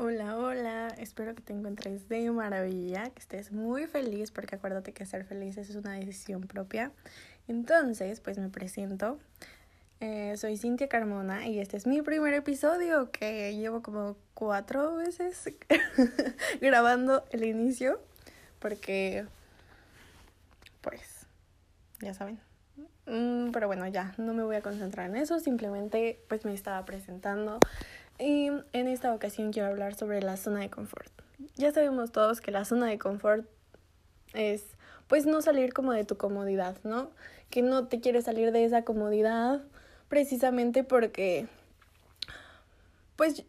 Hola, hola, espero que te encuentres de maravilla, que estés muy feliz, porque acuérdate que ser feliz es una decisión propia. Entonces, pues me presento. Eh, soy Cintia Carmona y este es mi primer episodio que llevo como cuatro veces grabando el inicio, porque, pues, ya saben. Mm, pero bueno, ya, no me voy a concentrar en eso, simplemente pues me estaba presentando y en esta ocasión quiero hablar sobre la zona de confort. Ya sabemos todos que la zona de confort es pues no salir como de tu comodidad, ¿no? Que no te quieres salir de esa comodidad precisamente porque pues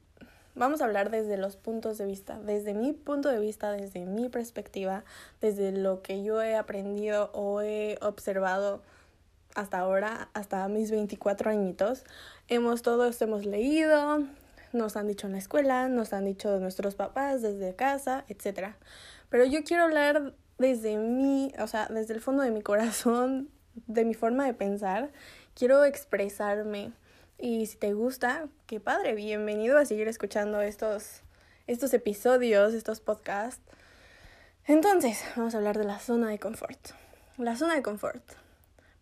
vamos a hablar desde los puntos de vista, desde mi punto de vista, desde mi perspectiva, desde lo que yo he aprendido o he observado hasta ahora, hasta mis 24 añitos. Hemos todos hemos leído, nos han dicho en la escuela, nos han dicho nuestros papás desde casa, etc. Pero yo quiero hablar desde mí, o sea, desde el fondo de mi corazón, de mi forma de pensar. Quiero expresarme. Y si te gusta, qué padre, bienvenido a seguir escuchando estos, estos episodios, estos podcasts. Entonces, vamos a hablar de la zona de confort. La zona de confort,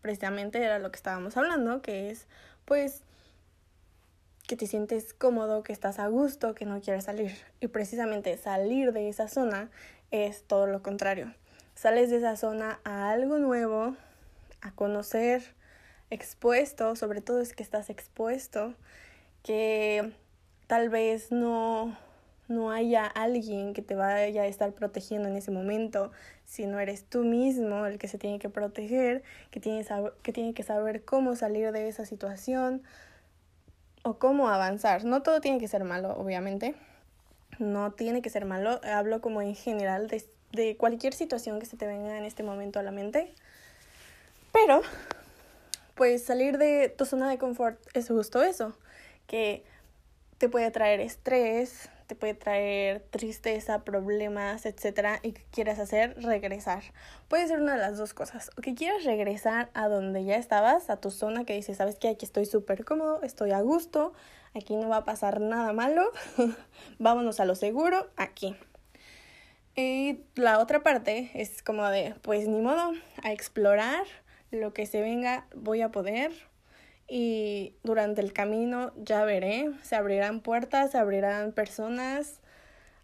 precisamente era lo que estábamos hablando, que es, pues, que te sientes cómodo, que estás a gusto, que no quieres salir. Y precisamente salir de esa zona es todo lo contrario. Sales de esa zona a algo nuevo, a conocer, expuesto, sobre todo es que estás expuesto, que tal vez no, no haya alguien que te vaya a estar protegiendo en ese momento, si no eres tú mismo el que se tiene que proteger, que tienes que, tiene que saber cómo salir de esa situación, o cómo avanzar. No todo tiene que ser malo, obviamente. No tiene que ser malo. Hablo como en general de, de cualquier situación que se te venga en este momento a la mente. Pero, pues salir de tu zona de confort es justo eso, que te puede traer estrés, te puede traer tristeza, problemas, etcétera, y que quieras hacer regresar. Puede ser una de las dos cosas, o que quieras regresar a donde ya estabas, a tu zona que dices, sabes que aquí estoy súper cómodo, estoy a gusto, aquí no va a pasar nada malo, vámonos a lo seguro, aquí. Y la otra parte es como de, pues ni modo, a explorar lo que se venga, voy a poder, y durante el camino ya veré, se abrirán puertas, se abrirán personas,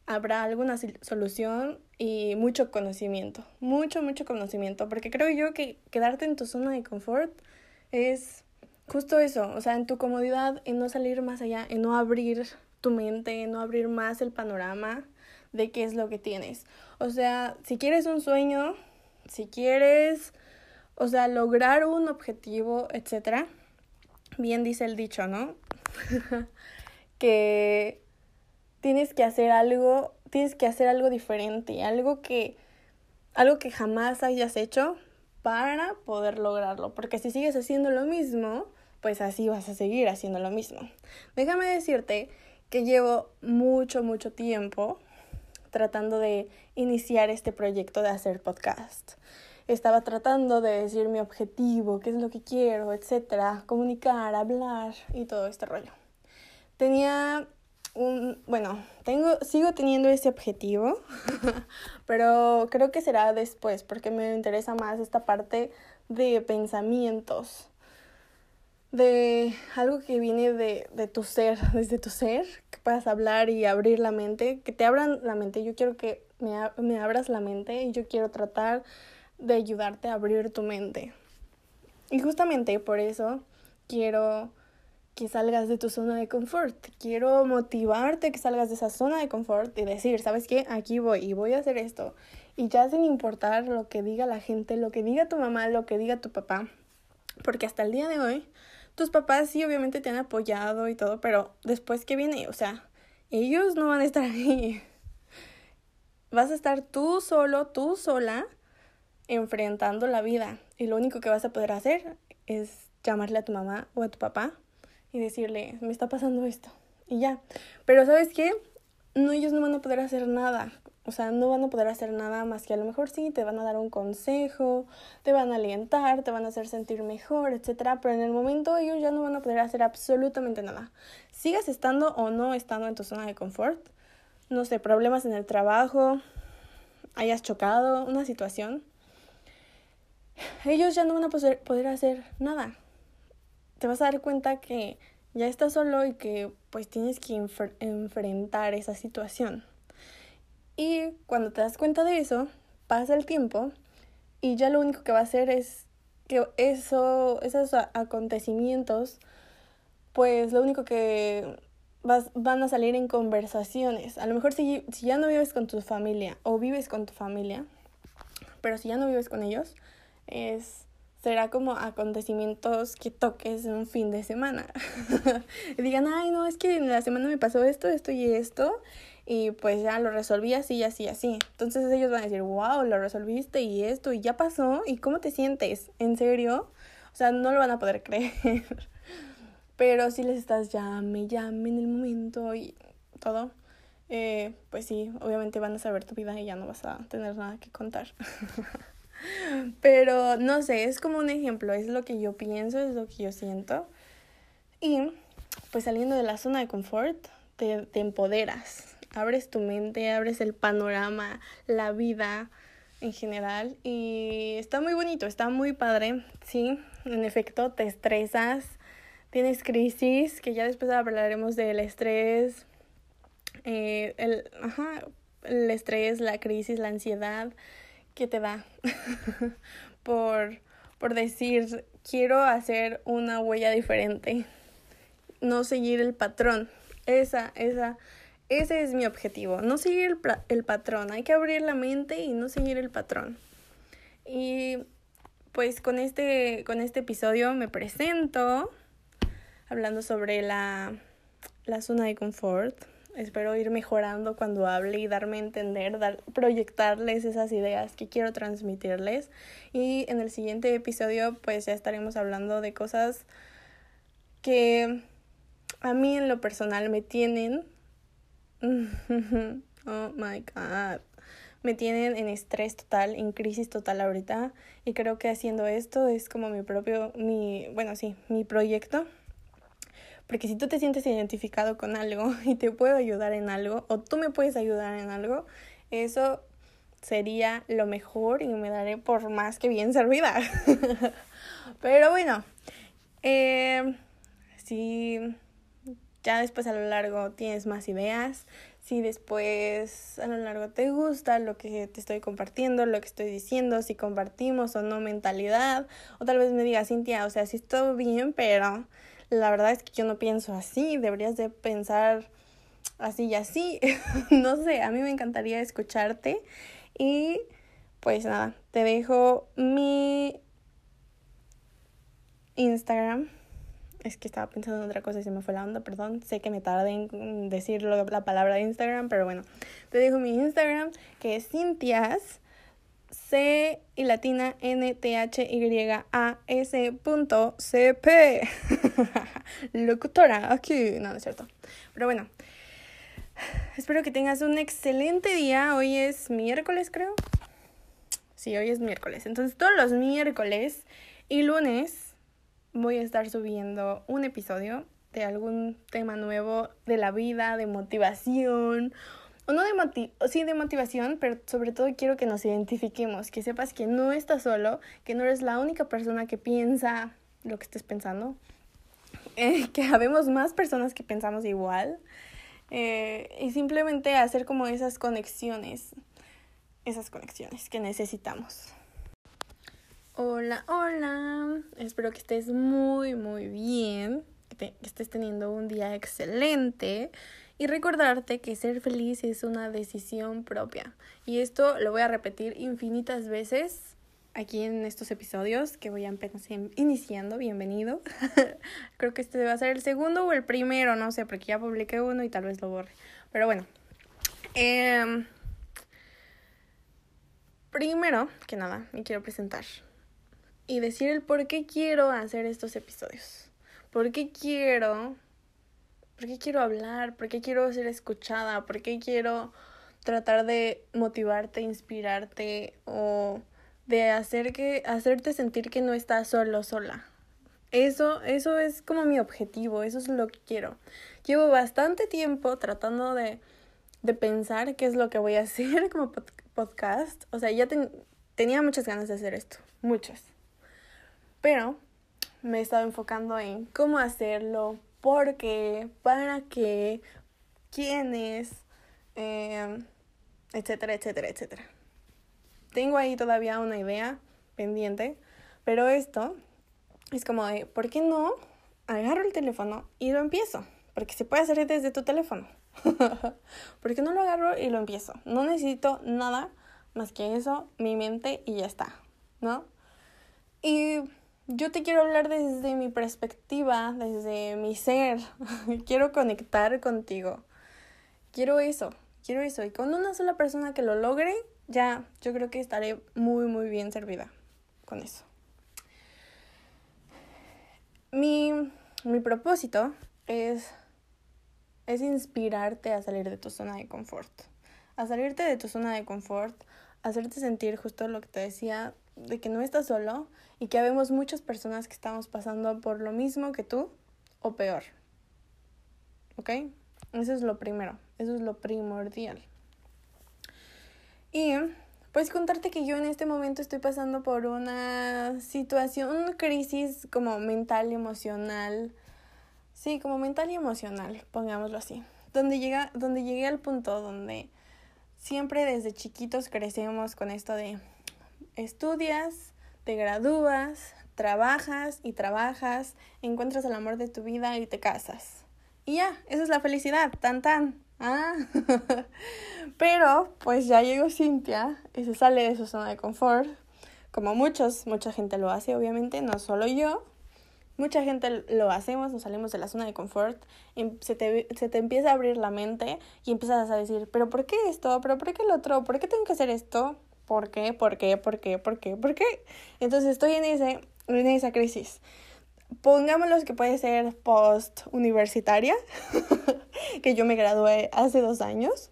habrá alguna solución y mucho conocimiento, mucho, mucho conocimiento, porque creo yo que quedarte en tu zona de confort es justo eso, o sea, en tu comodidad, en no salir más allá, en no abrir tu mente, en no abrir más el panorama de qué es lo que tienes. O sea, si quieres un sueño, si quieres, o sea, lograr un objetivo, etcétera, bien dice el dicho, ¿no? que tienes que hacer algo, tienes que hacer algo diferente, algo que algo que jamás hayas hecho para poder lograrlo, porque si sigues haciendo lo mismo, pues así vas a seguir haciendo lo mismo. Déjame decirte que llevo mucho, mucho tiempo tratando de iniciar este proyecto de hacer podcast estaba tratando de decir mi objetivo, qué es lo que quiero, etcétera, comunicar, hablar y todo este rollo. Tenía un, bueno, tengo, sigo teniendo ese objetivo, pero creo que será después porque me interesa más esta parte de pensamientos, de algo que viene de, de tu ser, desde tu ser, que puedas hablar y abrir la mente, que te abran la mente. Yo quiero que me, me abras la mente y yo quiero tratar de ayudarte a abrir tu mente. Y justamente por eso quiero que salgas de tu zona de confort. Quiero motivarte que salgas de esa zona de confort y decir, ¿sabes qué? Aquí voy y voy a hacer esto. Y ya sin importar lo que diga la gente, lo que diga tu mamá, lo que diga tu papá. Porque hasta el día de hoy, tus papás sí obviamente te han apoyado y todo, pero después que viene, o sea, ellos no van a estar ahí. Vas a estar tú solo, tú sola, enfrentando la vida y lo único que vas a poder hacer es llamarle a tu mamá o a tu papá y decirle, me está pasando esto y ya. Pero sabes qué? No, ellos no van a poder hacer nada. O sea, no van a poder hacer nada más que a lo mejor sí, te van a dar un consejo, te van a alientar, te van a hacer sentir mejor, etcétera, pero en el momento ellos ya no van a poder hacer absolutamente nada. Sigas estando o no estando en tu zona de confort, no sé, problemas en el trabajo, hayas chocado, una situación, ellos ya no van a poder, hacer nada. Te vas a dar cuenta que ya estás solo y que pues tienes que enfrentar esa situación. Y cuando te das cuenta de eso, pasa el tiempo y ya lo único que va a hacer es que eso, esos acontecimientos, pues lo único que vas, van a salir en conversaciones. A lo mejor si ya no vives con tu familia o vives con tu familia, pero si ya no vives con ellos, es será como acontecimientos que toques en un fin de semana. digan, ay, no, es que en la semana me pasó esto, esto y esto, y pues ya lo resolví así, así, así. Entonces ellos van a decir, wow, lo resolviste y esto, y ya pasó, ¿y cómo te sientes? ¿En serio? O sea, no lo van a poder creer. Pero si les estás llame, llame en el momento y todo, eh, pues sí, obviamente van a saber tu vida y ya no vas a tener nada que contar. Pero no sé, es como un ejemplo, es lo que yo pienso, es lo que yo siento. Y pues saliendo de la zona de confort, te, empoderas, abres tu mente, abres el panorama, la vida en general y está muy bonito, está muy padre, sí, en efecto te estresas, tienes crisis, que ya después hablaremos del estrés, eh, el, ajá, el estrés, la crisis, la ansiedad, que te da por, por decir, quiero hacer una huella diferente, no seguir el patrón. Esa, esa, ese es mi objetivo, no seguir el, el patrón, hay que abrir la mente y no seguir el patrón. Y pues con este, con este episodio me presento hablando sobre la, la zona de confort Espero ir mejorando cuando hable y darme a entender, dar, proyectarles esas ideas que quiero transmitirles. Y en el siguiente episodio pues ya estaremos hablando de cosas que a mí en lo personal me tienen... oh my god. Me tienen en estrés total, en crisis total ahorita. Y creo que haciendo esto es como mi propio, mi, bueno, sí, mi proyecto porque si tú te sientes identificado con algo y te puedo ayudar en algo, o tú me puedes ayudar en algo, eso sería lo mejor y me daré por más que bien servida. Pero bueno, eh, si ya después a lo largo tienes más ideas, si después a lo largo te gusta lo que te estoy compartiendo, lo que estoy diciendo, si compartimos o no mentalidad, o tal vez me digas, Cintia, o sea, sí todo bien, pero la verdad es que yo no pienso así, deberías de pensar así y así. no sé, a mí me encantaría escucharte y pues nada, te dejo mi Instagram. Es que estaba pensando en otra cosa y se me fue la onda, perdón. Sé que me tardé en decir la palabra de Instagram, pero bueno. Te dejo mi Instagram, que es Cintias C y latina N T H Y A S punto C P. Locutora aquí. No, no es cierto. Pero bueno. Espero que tengas un excelente día. Hoy es miércoles, creo. Sí, hoy es miércoles. Entonces, todos los miércoles y lunes voy a estar subiendo un episodio de algún tema nuevo de la vida, de motivación o no de motiv sí de motivación, pero sobre todo quiero que nos identifiquemos, que sepas que no estás solo, que no eres la única persona que piensa lo que estés pensando, eh, que habemos más personas que pensamos igual eh, y simplemente hacer como esas conexiones, esas conexiones que necesitamos. Hola, hola, espero que estés muy, muy bien, que estés teniendo un día excelente y recordarte que ser feliz es una decisión propia. Y esto lo voy a repetir infinitas veces aquí en estos episodios que voy a empezar iniciando. Bienvenido. Creo que este va a ser el segundo o el primero, no sé, porque ya publiqué uno y tal vez lo borre. Pero bueno. Em, primero que nada, me quiero presentar y decir el por qué quiero hacer estos episodios. ¿Por qué quiero ¿Por qué quiero hablar? ¿Por qué quiero ser escuchada? ¿Por qué quiero tratar de motivarte, inspirarte o de hacer que hacerte sentir que no estás solo sola? Eso eso es como mi objetivo, eso es lo que quiero. Llevo bastante tiempo tratando de de pensar qué es lo que voy a hacer como podcast. O sea, ya tenía muchas ganas de hacer esto, muchas. Pero me he estado enfocando en cómo hacerlo, por qué, para qué, quiénes, eh, etcétera, etcétera, etcétera. Tengo ahí todavía una idea pendiente, pero esto es como de, ¿por qué no agarro el teléfono y lo empiezo? Porque se puede hacer desde tu teléfono. ¿Por qué no lo agarro y lo empiezo? No necesito nada más que eso, mi mente y ya está, ¿no? Y yo te quiero hablar desde mi perspectiva, desde mi ser. quiero conectar contigo. Quiero eso, quiero eso. Y con una sola persona que lo logre, ya yo creo que estaré muy, muy bien servida con eso. Mi, mi propósito es, es inspirarte a salir de tu zona de confort. A salirte de tu zona de confort, hacerte sentir justo lo que te decía, de que no estás solo y que habemos muchas personas que estamos pasando por lo mismo que tú o peor. ¿Ok? Eso es lo primero, eso es lo primordial. Y pues contarte que yo en este momento estoy pasando por una situación, una crisis como mental y emocional. Sí, como mental y emocional, pongámoslo así. Donde, llega, donde llegué al punto donde siempre desde chiquitos crecemos con esto de estudias, te gradúas, trabajas y trabajas, encuentras el amor de tu vida y te casas. Y ya, esa es la felicidad, tan tan. Ah. Pero pues ya llegó Cintia y se sale de su zona de confort. Como muchos, mucha gente lo hace, obviamente, no solo yo. Mucha gente lo hacemos, nos salimos de la zona de confort, y se te, se te empieza a abrir la mente y empiezas a decir, pero ¿por qué esto? ¿Pero por qué el otro? ¿Por qué tengo que hacer esto? ¿Por qué? ¿Por qué? ¿Por qué? ¿Por qué? ¿Por qué? Entonces estoy en, ese, en esa crisis. Pongámoslo que puede ser post universitaria, que yo me gradué hace dos años.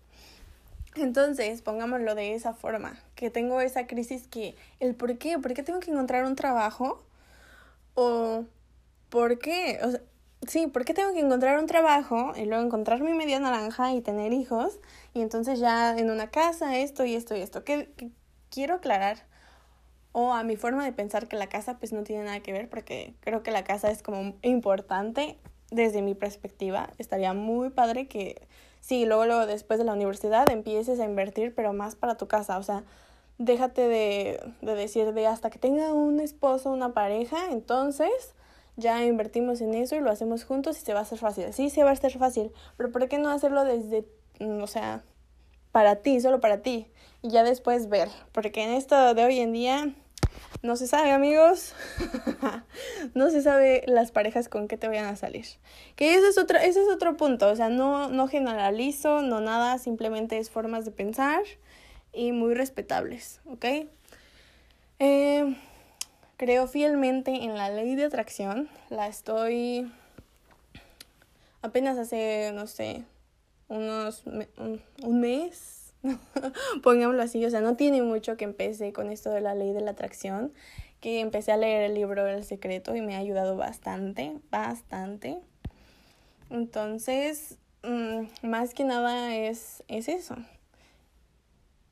Entonces, pongámoslo de esa forma, que tengo esa crisis que el por qué, por qué tengo que encontrar un trabajo o por qué, o sí, por qué tengo que encontrar un trabajo y luego encontrar mi media naranja y tener hijos y entonces ya en una casa esto y esto y esto. ¿Qué, quiero aclarar o a mi forma de pensar que la casa pues no tiene nada que ver porque creo que la casa es como importante desde mi perspectiva. Estaría muy padre que sí, luego, luego después de la universidad empieces a invertir pero más para tu casa. O sea, déjate de, de decir de hasta que tenga un esposo, una pareja, entonces ya invertimos en eso y lo hacemos juntos y se va a hacer fácil. Sí, se va a hacer fácil, pero ¿por qué no hacerlo desde, mm, o sea, para ti, solo para ti? y ya después ver, porque en esto de hoy en día no se sabe, amigos. no se sabe las parejas con qué te vayan a salir. Que ese es otro, ese es otro punto. O sea, no, no generalizo, no nada, simplemente es formas de pensar y muy respetables, ¿ok? Eh, creo fielmente en la ley de atracción. La estoy apenas hace, no sé, unos un mes pongámoslo así, o sea, no tiene mucho que empecé con esto de la ley de la atracción, que empecé a leer el libro El secreto y me ha ayudado bastante, bastante. Entonces, mm, más que nada es, es eso.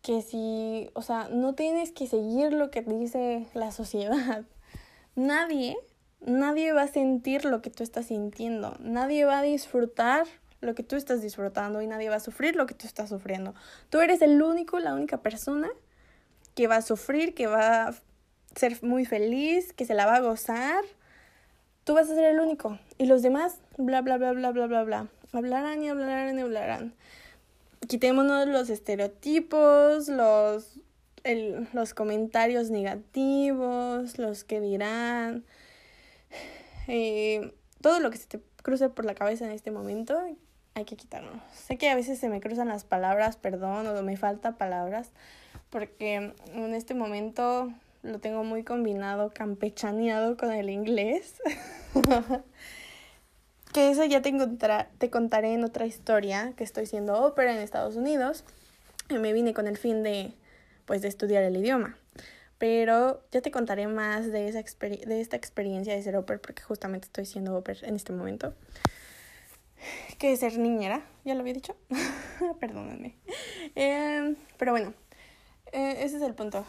Que si, o sea, no tienes que seguir lo que dice la sociedad. Nadie, nadie va a sentir lo que tú estás sintiendo. Nadie va a disfrutar lo que tú estás disfrutando y nadie va a sufrir lo que tú estás sufriendo. Tú eres el único, la única persona que va a sufrir, que va a ser muy feliz, que se la va a gozar. Tú vas a ser el único. Y los demás, bla, bla, bla, bla, bla, bla, bla. Hablarán y hablarán y hablarán. Quitémonos los estereotipos, los, el, los comentarios negativos, los que dirán. Eh, todo lo que se te cruce por la cabeza en este momento, hay que quitarlo. Sé que a veces se me cruzan las palabras, perdón, o me falta palabras, porque en este momento lo tengo muy combinado, campechaneado con el inglés. que eso ya te, te contaré en otra historia, que estoy siendo ópera en Estados Unidos. Y me vine con el fin de, pues, de estudiar el idioma. Pero ya te contaré más de, esa de esta experiencia de ser ópera, porque justamente estoy siendo ópera en este momento. Que ser niñera, ya lo había dicho, perdónenme. Em, pero bueno, eh, ese es el punto.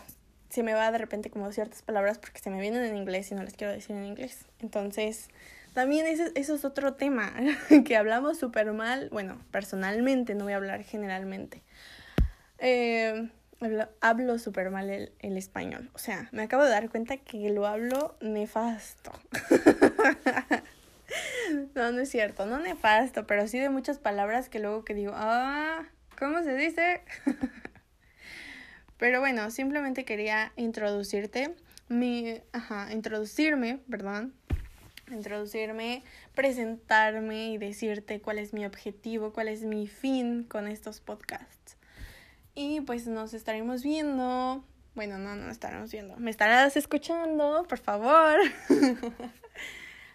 Se me va de repente como ciertas palabras porque se me vienen en inglés y no les quiero decir en inglés. Entonces, también ese, eso es otro tema que hablamos súper mal. Bueno, personalmente, no voy a hablar generalmente. Eh, hablo, súper mal el, el, español. O sea, me acabo de dar cuenta que lo hablo nefasto. no, no es cierto, no nefasto, pero sí de muchas palabras que luego que digo, ah, ¿cómo se dice? pero bueno, simplemente quería introducirte, mi, ajá, introducirme, perdón, introducirme, presentarme y decirte cuál es mi objetivo, cuál es mi fin con estos podcasts. Y pues nos estaremos viendo. Bueno, no, no estaremos viendo. Me estarás escuchando, por favor.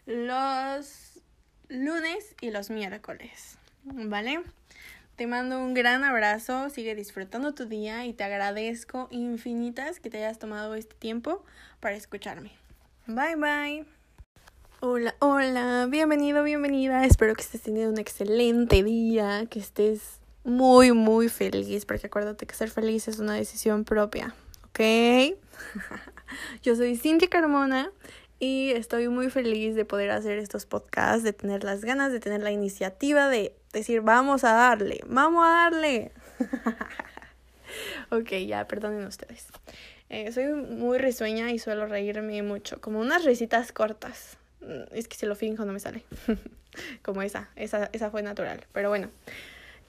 los lunes y los miércoles. ¿Vale? Te mando un gran abrazo, sigue disfrutando tu día y te agradezco infinitas que te hayas tomado este tiempo para escucharme. Bye bye. Hola, hola, bienvenido, bienvenida. Espero que estés teniendo un excelente día, que estés muy, muy feliz, porque acuérdate que ser feliz es una decisión propia, ¿ok? Yo soy Cintia Carmona y estoy muy feliz de poder hacer estos podcasts, de tener las ganas, de tener la iniciativa, de decir, vamos a darle, vamos a darle. ok, ya, perdonen ustedes. Eh, soy muy risueña y suelo reírme mucho, como unas risitas cortas. Mm, es que si lo finjo no me sale. Como esa, esa, esa fue natural. Pero bueno.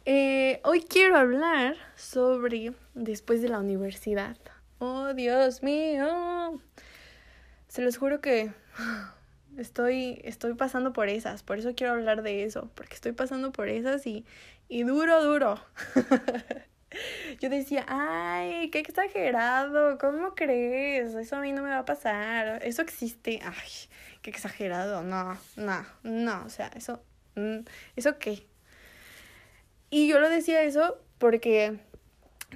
Eh, hoy quiero hablar sobre después de la universidad. Oh, Dios mío. Se los juro que estoy, estoy pasando por esas. Por eso quiero hablar de eso. Porque estoy pasando por esas y, y duro, duro. Yo decía, ay, qué exagerado, ¿cómo crees? Eso a mí no me va a pasar, eso existe, ay, qué exagerado, no, no, no, o sea, eso, mm, ¿eso qué? Y yo lo decía eso porque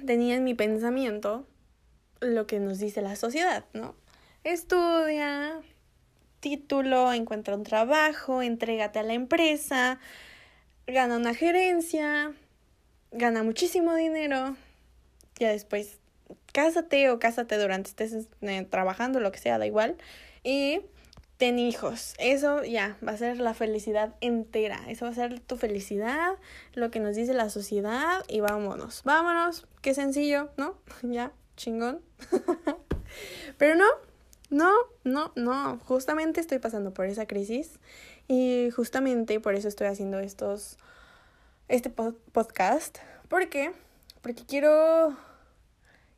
tenía en mi pensamiento lo que nos dice la sociedad, ¿no? Estudia, título, encuentra un trabajo, entrégate a la empresa, gana una gerencia, gana muchísimo dinero, ya después cásate o cásate durante estés eh, trabajando, lo que sea, da igual, y ten hijos. Eso ya va a ser la felicidad entera. Eso va a ser tu felicidad, lo que nos dice la sociedad y vámonos. Vámonos, qué sencillo, ¿no? Ya, chingón. Pero no, no, no, no. Justamente estoy pasando por esa crisis y justamente por eso estoy haciendo estos este podcast. ¿Por qué? Porque quiero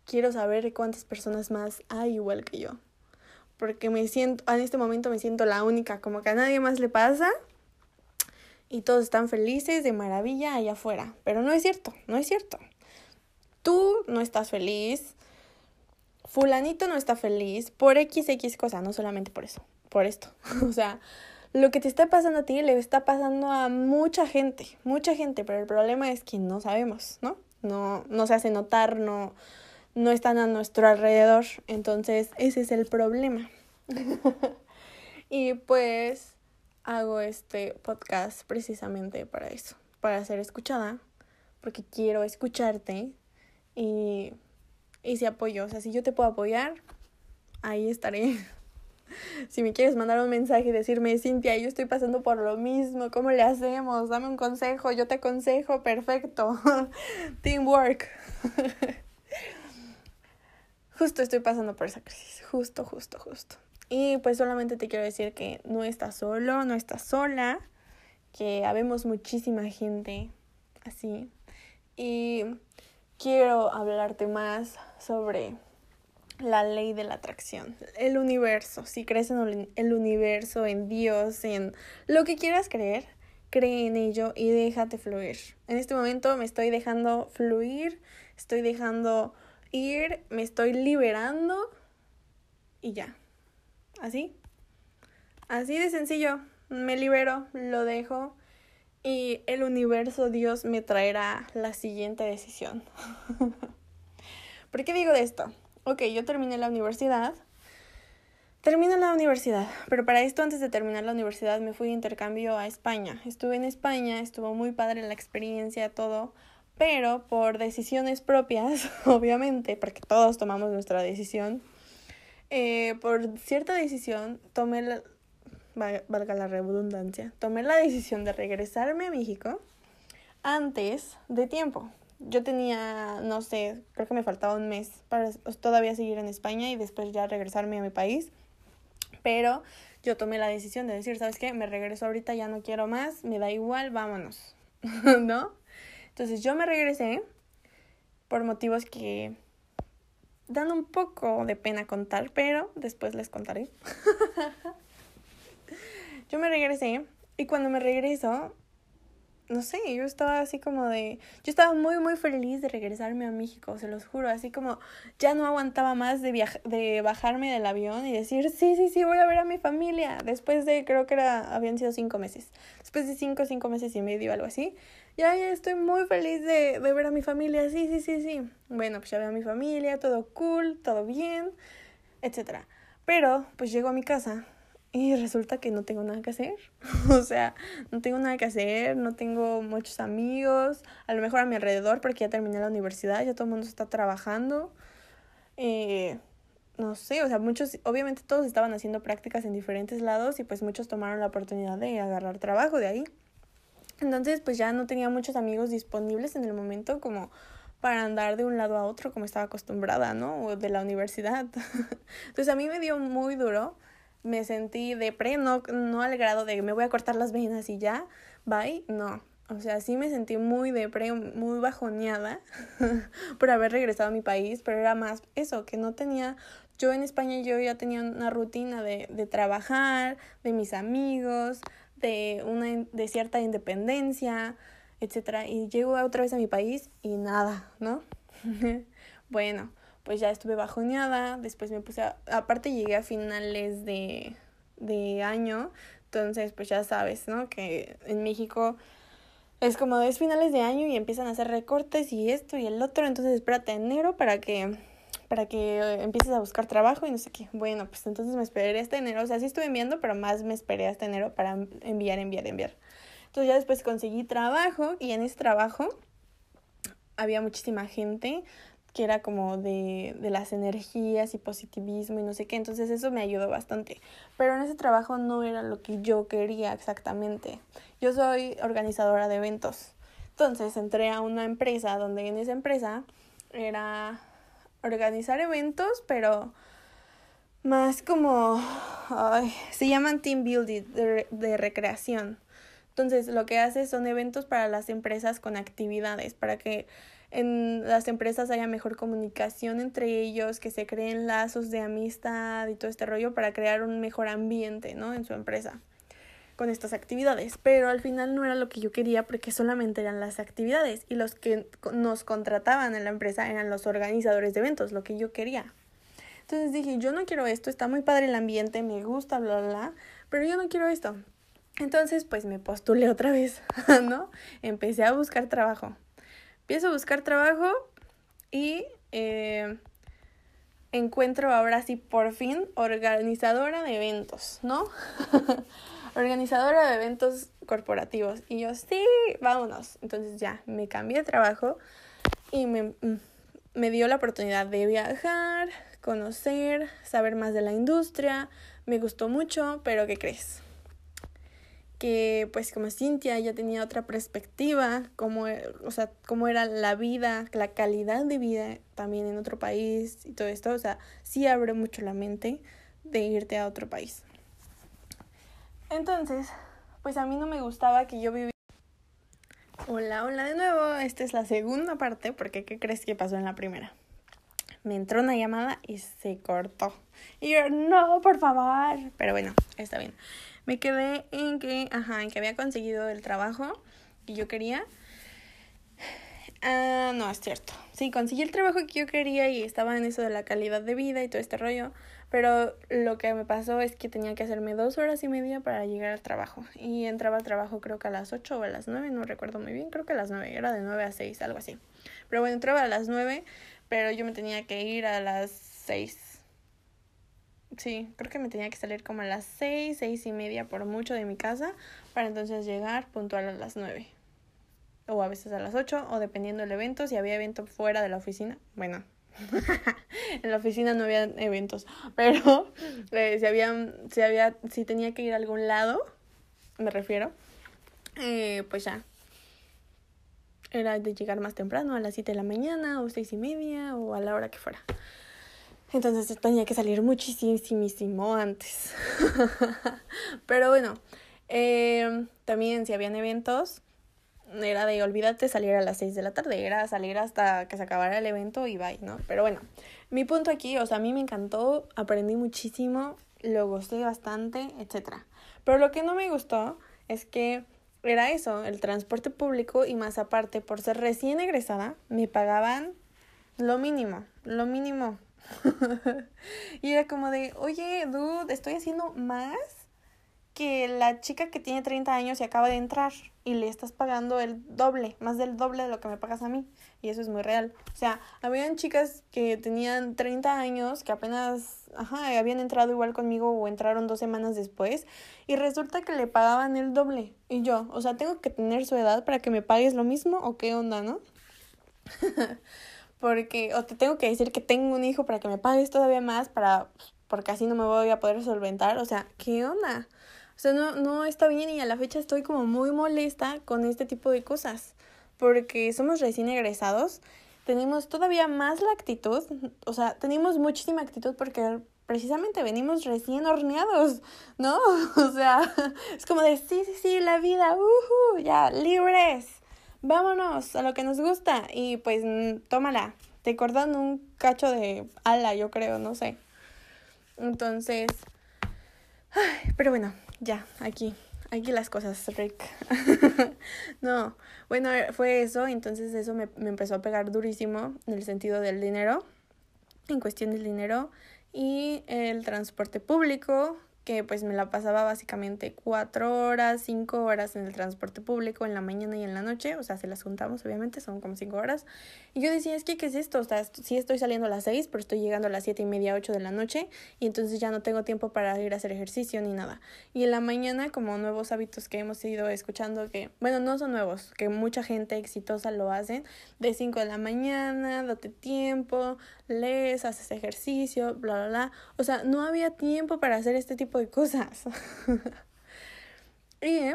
quiero saber cuántas personas más hay igual que yo. Porque me siento, en este momento me siento la única, como que a nadie más le pasa. Y todos están felices, de maravilla allá afuera. Pero no es cierto, no es cierto. Tú no estás feliz. Fulanito no está feliz por XX cosa, no solamente por eso, por esto. o sea, lo que te está pasando a ti le está pasando a mucha gente, mucha gente, pero el problema es que no sabemos, ¿no? No, no se hace notar, no, no están a nuestro alrededor. Entonces, ese es el problema. y pues hago este podcast precisamente para eso, para ser escuchada, porque quiero escucharte y, y si apoyo, o sea, si yo te puedo apoyar, ahí estaré. Si me quieres mandar un mensaje y decirme, Cintia, yo estoy pasando por lo mismo, ¿cómo le hacemos? Dame un consejo, yo te aconsejo, perfecto. Teamwork. justo estoy pasando por esa crisis, justo, justo, justo. Y pues solamente te quiero decir que no estás solo, no estás sola, que habemos muchísima gente así. Y quiero hablarte más sobre la ley de la atracción, el universo. Si crees en el universo, en Dios, en lo que quieras creer, cree en ello y déjate fluir. En este momento me estoy dejando fluir, estoy dejando ir, me estoy liberando y ya. Así. Así de sencillo. Me libero, lo dejo y el universo, Dios, me traerá la siguiente decisión. ¿Por qué digo de esto? ok, yo terminé la universidad, Termino la universidad, pero para esto antes de terminar la universidad me fui de intercambio a España. Estuve en España, estuvo muy padre la experiencia, todo, pero por decisiones propias, obviamente, porque todos tomamos nuestra decisión, eh, por cierta decisión tomé la, valga la redundancia, tomé la decisión de regresarme a México antes de tiempo. Yo tenía, no sé, creo que me faltaba un mes para todavía seguir en España y después ya regresarme a mi país pero yo tomé la decisión de decir, ¿sabes qué? Me regreso ahorita, ya no quiero más, me da igual, vámonos, ¿no? Entonces yo me regresé por motivos que dan un poco de pena contar, pero después les contaré. yo me regresé y cuando me regreso no sé, yo estaba así como de, yo estaba muy muy feliz de regresarme a México, se los juro, así como ya no aguantaba más de de bajarme del avión y decir, sí, sí, sí, voy a ver a mi familia, después de, creo que era, habían sido cinco meses, después de cinco, cinco meses y medio, algo así, ya, ya estoy muy feliz de, de ver a mi familia, sí, sí, sí, sí, bueno, pues ya veo a mi familia, todo cool, todo bien, etcétera. Pero, pues llego a mi casa y resulta que no tengo nada que hacer. o sea, no tengo nada que hacer, no tengo muchos amigos, a lo mejor a mi alrededor porque ya terminé la universidad, ya todo el mundo está trabajando. Eh, no sé, o sea, muchos, obviamente todos estaban haciendo prácticas en diferentes lados y pues muchos tomaron la oportunidad de agarrar trabajo de ahí. Entonces, pues ya no tenía muchos amigos disponibles en el momento como para andar de un lado a otro como estaba acostumbrada, ¿no? O de la universidad. Entonces a mí me dio muy duro me sentí depre, no, no al grado de me voy a cortar las venas y ya, bye, no. O sea, sí me sentí muy depre, muy bajoneada por haber regresado a mi país, pero era más eso, que no tenía, yo en España yo ya tenía una rutina de, de trabajar, de mis amigos, de, una, de cierta independencia, etcétera, y llego otra vez a mi país y nada, ¿no? bueno, pues ya estuve bajoneada, después me puse, a, aparte llegué a finales de, de año, entonces pues ya sabes, ¿no? Que en México es como es finales de año y empiezan a hacer recortes y esto y el otro, entonces espérate enero para que para que empieces a buscar trabajo y no sé qué. Bueno, pues entonces me esperé este enero, o sea, sí estuve enviando, pero más me esperé hasta enero para enviar, enviar, enviar. Entonces ya después conseguí trabajo y en ese trabajo había muchísima gente, que era como de, de las energías y positivismo y no sé qué, entonces eso me ayudó bastante. Pero en ese trabajo no era lo que yo quería exactamente. Yo soy organizadora de eventos. Entonces entré a una empresa donde en esa empresa era organizar eventos, pero más como se llaman team building de, de, recreación. Entonces lo que hace son eventos para las empresas con actividades, para que en las empresas haya mejor comunicación entre ellos, que se creen lazos de amistad y todo este rollo para crear un mejor ambiente, ¿no? En su empresa con estas actividades, pero al final no era lo que yo quería porque solamente eran las actividades y los que nos contrataban en la empresa eran los organizadores de eventos, lo que yo quería. Entonces dije, yo no quiero esto, está muy padre el ambiente, me gusta, bla, bla, bla, pero yo no quiero esto. Entonces, pues me postulé otra vez, ¿no? Empecé a buscar trabajo empiezo a buscar trabajo y eh, encuentro ahora sí por fin organizadora de eventos, ¿no? organizadora de eventos corporativos. Y yo, sí, vámonos. Entonces ya, me cambié de trabajo y me, mm, me dio la oportunidad de viajar, conocer, saber más de la industria. Me gustó mucho, pero ¿qué crees? Que pues como Cintia ya tenía otra perspectiva, como, o sea, cómo era la vida, la calidad de vida también en otro país y todo esto, o sea, sí abre mucho la mente de irte a otro país. Entonces, pues a mí no me gustaba que yo viviera... Hola, hola de nuevo, esta es la segunda parte, porque ¿qué crees que pasó en la primera? Me entró una llamada y se cortó. Y yo, no, por favor. Pero bueno, está bien me quedé en que, ajá, en que había conseguido el trabajo que yo quería. Ah, no, es cierto. Sí, conseguí el trabajo que yo quería y estaba en eso de la calidad de vida y todo este rollo. Pero lo que me pasó es que tenía que hacerme dos horas y media para llegar al trabajo. Y entraba al trabajo creo que a las ocho o a las nueve, no recuerdo muy bien, creo que a las nueve, era de nueve a seis, algo así. Pero bueno, entraba a las nueve, pero yo me tenía que ir a las seis sí, creo que me tenía que salir como a las seis, seis y media por mucho de mi casa para entonces llegar puntual a las nueve. O a veces a las ocho, o dependiendo del evento, si había evento fuera de la oficina, bueno, en la oficina no había eventos, pero eh, si había, si había, si tenía que ir a algún lado, me refiero, eh, pues ya. Era de llegar más temprano, a las siete de la mañana, o seis y media, o a la hora que fuera. Entonces tenía que salir muchísimo antes. Pero bueno, eh, también si habían eventos, era de olvídate salir a las 6 de la tarde, era salir hasta que se acabara el evento y bye, ¿no? Pero bueno, mi punto aquí, o sea, a mí me encantó, aprendí muchísimo, lo gusté bastante, etc. Pero lo que no me gustó es que era eso, el transporte público y más aparte, por ser recién egresada, me pagaban lo mínimo, lo mínimo. y era como de, oye, dude, estoy haciendo más que la chica que tiene 30 años y acaba de entrar y le estás pagando el doble, más del doble de lo que me pagas a mí. Y eso es muy real. O sea, habían chicas que tenían 30 años, que apenas, ajá, habían entrado igual conmigo o entraron dos semanas después y resulta que le pagaban el doble. Y yo, o sea, tengo que tener su edad para que me pagues lo mismo o qué onda, ¿no? porque, o te tengo que decir que tengo un hijo para que me pagues todavía más para, porque así no me voy a poder solventar. O sea, ¿qué onda? O sea, no, no está bien y a la fecha estoy como muy molesta con este tipo de cosas. Porque somos recién egresados, tenemos todavía más la actitud, o sea, tenemos muchísima actitud porque precisamente venimos recién horneados, ¿no? O sea, es como de, sí, sí, sí, la vida, uh, ya, libres, vámonos a lo que nos gusta y pues tómala, te cortan un cacho de ala, yo creo, no sé. Entonces, ay, pero bueno, ya, aquí, aquí las cosas, Rick. no, bueno, fue eso, entonces eso me, me empezó a pegar durísimo en el sentido del dinero, en cuestión del dinero y el transporte público, que pues me la pasaba básicamente cuatro horas, cinco horas en el transporte público en la mañana y en la noche, o sea, se las juntamos obviamente, son como cinco horas. Y yo decía, es que, ¿qué es esto? O sea, sí estoy saliendo a las seis, pero estoy llegando a las siete y media, ocho de la noche, y entonces ya no tengo tiempo para ir a hacer ejercicio ni nada. Y en la mañana, como nuevos hábitos que hemos ido escuchando, que, bueno, no son nuevos, que mucha gente exitosa lo hacen, de cinco de la mañana, date tiempo, lees, haces ejercicio, bla, bla, bla. O sea, no había tiempo para hacer este tipo de cosas. y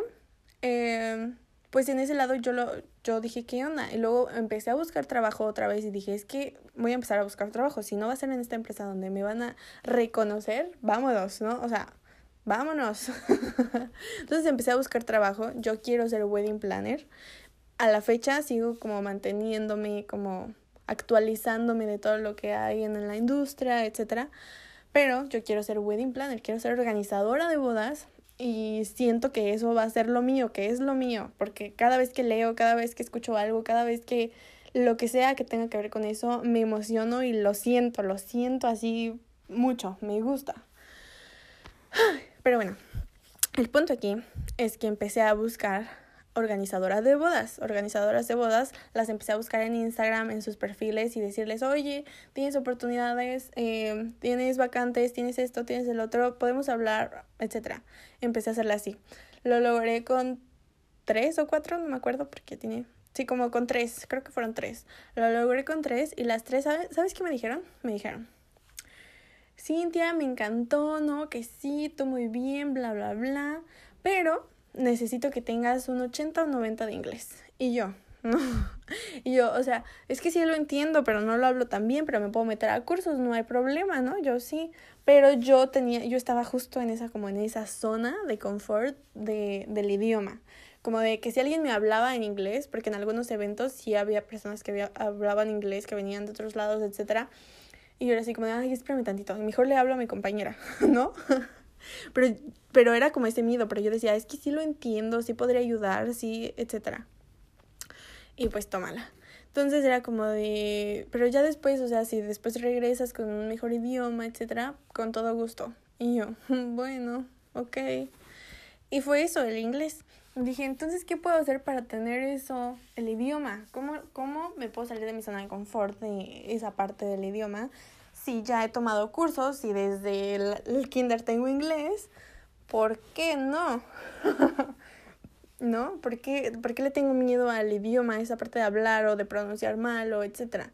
eh, pues en ese lado yo lo yo dije, ¿qué onda? Y luego empecé a buscar trabajo otra vez y dije, es que voy a empezar a buscar trabajo. Si no va a ser en esta empresa donde me van a reconocer, vámonos, ¿no? O sea, vámonos. Entonces empecé a buscar trabajo. Yo quiero ser wedding planner. A la fecha sigo como manteniéndome, como actualizándome de todo lo que hay en la industria, etcétera. Pero yo quiero ser wedding planner, quiero ser organizadora de bodas y siento que eso va a ser lo mío, que es lo mío, porque cada vez que leo, cada vez que escucho algo, cada vez que lo que sea que tenga que ver con eso, me emociono y lo siento, lo siento así mucho, me gusta. Pero bueno, el punto aquí es que empecé a buscar organizadoras de bodas. Organizadoras de bodas las empecé a buscar en Instagram, en sus perfiles y decirles, oye, tienes oportunidades, eh, tienes vacantes, tienes esto, tienes el otro, podemos hablar, etc. Empecé a hacerla así. Lo logré con tres o cuatro, no me acuerdo porque tiene... Sí, como con tres, creo que fueron tres. Lo logré con tres y las tres, ¿sabes, ¿sabes qué me dijeron? Me dijeron, Cintia, me encantó, ¿no? Que sí, tú muy bien, bla, bla, bla. Pero necesito que tengas un 80 o 90 de inglés. Y yo, no. Y yo, o sea, es que sí lo entiendo, pero no lo hablo tan bien, pero me puedo meter a cursos, no hay problema, ¿no? Yo sí, pero yo tenía, yo estaba justo en esa, como en esa zona de confort de, del idioma. Como de que si alguien me hablaba en inglés, porque en algunos eventos sí había personas que hablaban inglés, que venían de otros lados, etcétera. Y yo era así como de, ay, espérame tantito, mejor le hablo a mi compañera, ¿no? Pero, pero era como ese miedo, pero yo decía, es que sí lo entiendo, sí podría ayudar, sí, etcétera. Y pues tómala. Entonces era como de, pero ya después, o sea, si después regresas con un mejor idioma, etcétera, con todo gusto. Y yo, bueno, ok. Y fue eso, el inglés. Dije, entonces, ¿qué puedo hacer para tener eso, el idioma? ¿Cómo, ¿Cómo me puedo salir de mi zona de confort de esa parte del idioma si ya he tomado cursos y desde el, kinder tengo inglés, ¿por qué no? ¿No? ¿Por qué, ¿Por qué le tengo miedo al idioma, esa parte de hablar o de pronunciar mal o etcétera?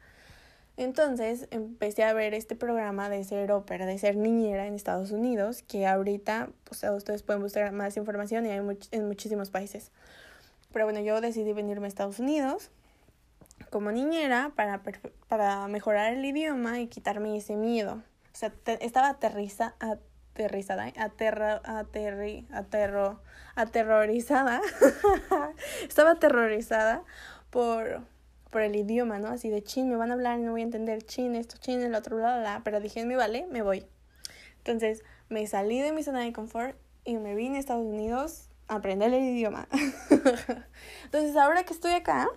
Entonces empecé a ver este programa de ser ópera, de ser niñera en Estados Unidos, que ahorita pues, ustedes pueden buscar más información y hay en muchísimos países. Pero bueno, yo decidí venirme a Estados Unidos como niñera para, para mejorar el idioma y quitarme ese miedo. O sea, estaba aterriza, aterrizada, aterra, aterri, aterro, aterrorizada. estaba aterrorizada por, por el idioma, ¿no? Así de chin, me van a hablar y no voy a entender chin, esto chin, el otro, bla, bla. Pero dije, me vale, me voy. Entonces me salí de mi zona de confort y me vine a Estados Unidos a aprender el idioma. Entonces ahora que estoy acá,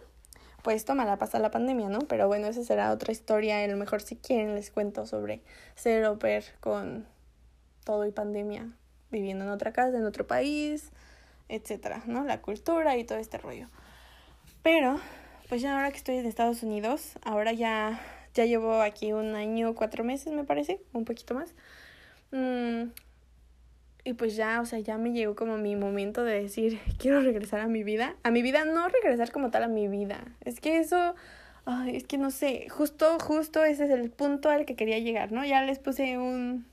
pues toma la pasa la pandemia, ¿no? Pero bueno, esa será otra historia. A lo mejor si quieren les cuento sobre ser au con todo y pandemia, viviendo en otra casa, en otro país, etcétera, ¿no? La cultura y todo este rollo. Pero, pues ya ahora que estoy en Estados Unidos, ahora ya, ya llevo aquí un año, cuatro meses, me parece, un poquito más. Mm, y pues ya, o sea, ya me llegó como mi momento de decir, quiero regresar a mi vida. A mi vida, no regresar como tal a mi vida. Es que eso, ay, es que no sé, justo, justo ese es el punto al que quería llegar, ¿no? Ya les puse un,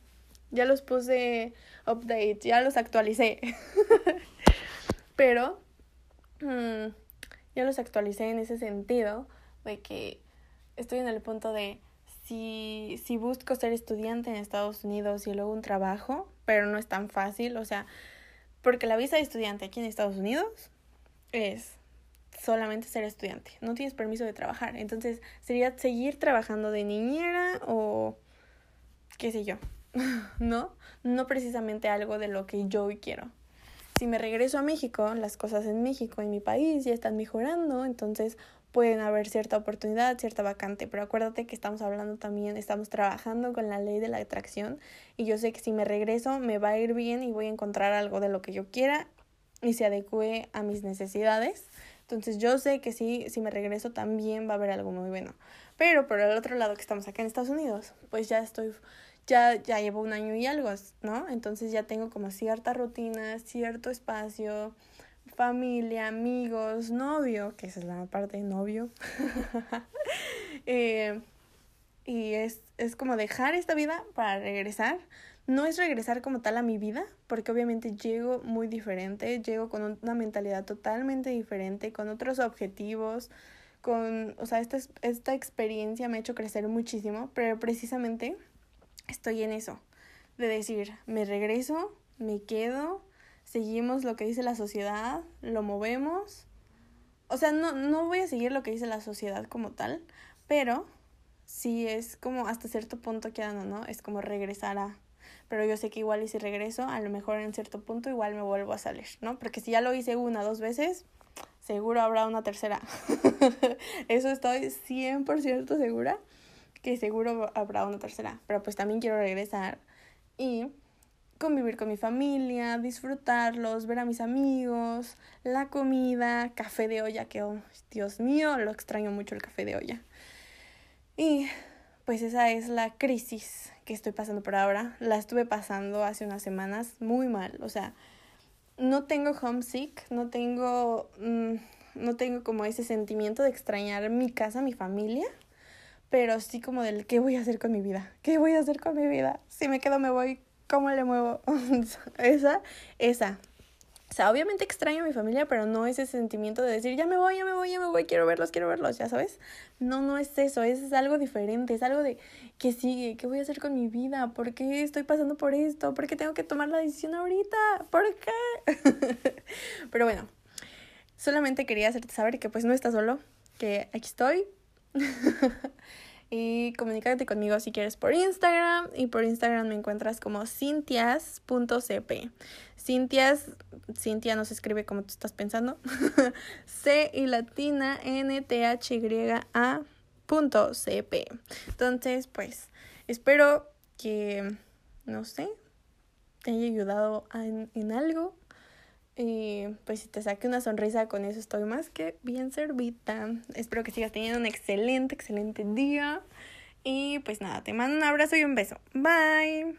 ya los puse update, ya los actualicé. Pero, mm, ya los actualicé en ese sentido de que estoy en el punto de si, si busco ser estudiante en Estados Unidos y luego un trabajo, pero no es tan fácil, o sea, porque la visa de estudiante aquí en Estados Unidos es solamente ser estudiante, no tienes permiso de trabajar, entonces sería seguir trabajando de niñera o qué sé yo, ¿no? No precisamente algo de lo que yo quiero. Si me regreso a México, las cosas en México, en mi país, ya están mejorando, entonces pueden haber cierta oportunidad, cierta vacante, pero acuérdate que estamos hablando también, estamos trabajando con la ley de la atracción y yo sé que si me regreso me va a ir bien y voy a encontrar algo de lo que yo quiera y se adecue a mis necesidades. Entonces yo sé que sí, si me regreso también va a haber algo muy bueno. Pero por el otro lado que estamos acá en Estados Unidos, pues ya estoy, ya, ya llevo un año y algo, ¿no? Entonces ya tengo como cierta rutina, cierto espacio, familia, amigos, novio, que esa es la parte de novio. Eh, y es, es como dejar esta vida para regresar. No es regresar como tal a mi vida, porque obviamente llego muy diferente, llego con una mentalidad totalmente diferente, con otros objetivos, con, o sea, esta, esta experiencia me ha hecho crecer muchísimo, pero precisamente estoy en eso, de decir, me regreso, me quedo, seguimos lo que dice la sociedad, lo movemos. O sea, no, no voy a seguir lo que dice la sociedad como tal, pero sí es como hasta cierto punto quedando, ¿no? Es como regresar a... Pero yo sé que igual y si regreso, a lo mejor en cierto punto igual me vuelvo a salir, ¿no? Porque si ya lo hice una, dos veces, seguro habrá una tercera. Eso estoy 100% segura que seguro habrá una tercera. Pero pues también quiero regresar y convivir con mi familia, disfrutarlos, ver a mis amigos, la comida, café de olla, que oh, Dios mío, lo extraño mucho el café de olla. Y pues esa es la crisis que estoy pasando por ahora. La estuve pasando hace unas semanas muy mal, o sea, no tengo homesick, no tengo mm, no tengo como ese sentimiento de extrañar mi casa, mi familia, pero sí como del qué voy a hacer con mi vida, qué voy a hacer con mi vida. Si me quedo me voy ¿Cómo le muevo? esa, esa. O sea, obviamente extraño a mi familia, pero no ese sentimiento de decir, ya me voy, ya me voy, ya me voy, quiero verlos, quiero verlos, ya sabes. No, no es eso, es, algo diferente, es algo de ¿qué sigue, qué voy a hacer con mi vida, por qué estoy pasando por esto, por qué tengo que tomar la decisión ahorita, por qué. pero bueno, solamente quería hacerte saber que pues no estás solo, que aquí estoy. Y comunícate conmigo si quieres por Instagram. Y por Instagram me encuentras como cintias.cp. Cintias, Cintia no escribe como tú estás pensando. C y latina N T H Y A punto CP. Entonces, pues, espero que, no sé, te haya ayudado en algo. Y pues si te saque una sonrisa con eso estoy más que bien servita. Espero que sigas teniendo un excelente, excelente día. Y pues nada, te mando un abrazo y un beso. Bye.